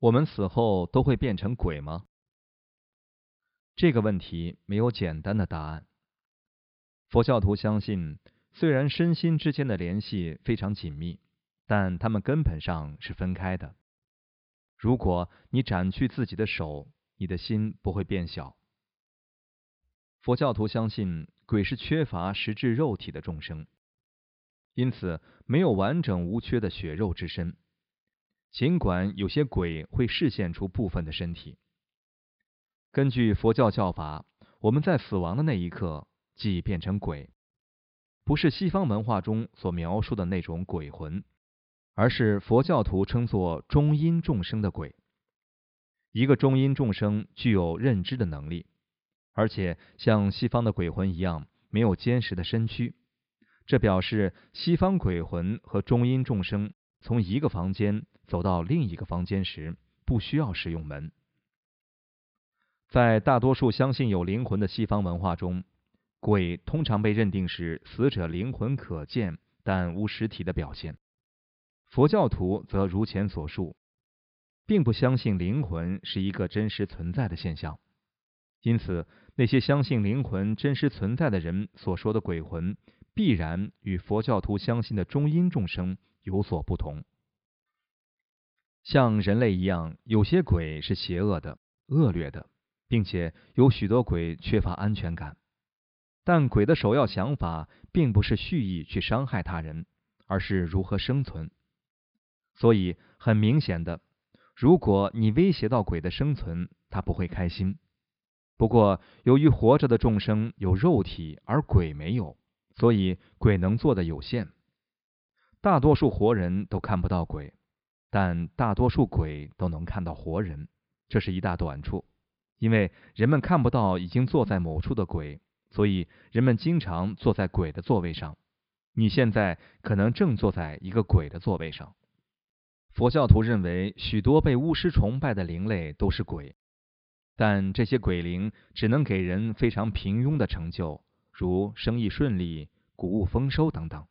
我们死后都会变成鬼吗？这个问题没有简单的答案。佛教徒相信，虽然身心之间的联系非常紧密，但他们根本上是分开的。如果你斩去自己的手，你的心不会变小。佛教徒相信，鬼是缺乏实质肉体的众生，因此没有完整无缺的血肉之身。尽管有些鬼会视现出部分的身体，根据佛教教法，我们在死亡的那一刻即变成鬼，不是西方文化中所描述的那种鬼魂，而是佛教徒称作中阴众生的鬼。一个中阴众生具有认知的能力，而且像西方的鬼魂一样没有坚实的身躯，这表示西方鬼魂和中阴众生从一个房间。走到另一个房间时，不需要使用门。在大多数相信有灵魂的西方文化中，鬼通常被认定是死者灵魂可见但无实体的表现。佛教徒则如前所述，并不相信灵魂是一个真实存在的现象。因此，那些相信灵魂真实存在的人所说的鬼魂，必然与佛教徒相信的中阴众生有所不同。像人类一样，有些鬼是邪恶的、恶劣的，并且有许多鬼缺乏安全感。但鬼的首要想法并不是蓄意去伤害他人，而是如何生存。所以，很明显的，如果你威胁到鬼的生存，他不会开心。不过，由于活着的众生有肉体，而鬼没有，所以鬼能做的有限。大多数活人都看不到鬼。但大多数鬼都能看到活人，这是一大短处。因为人们看不到已经坐在某处的鬼，所以人们经常坐在鬼的座位上。你现在可能正坐在一个鬼的座位上。佛教徒认为，许多被巫师崇拜的灵类都是鬼，但这些鬼灵只能给人非常平庸的成就，如生意顺利、谷物丰收等等。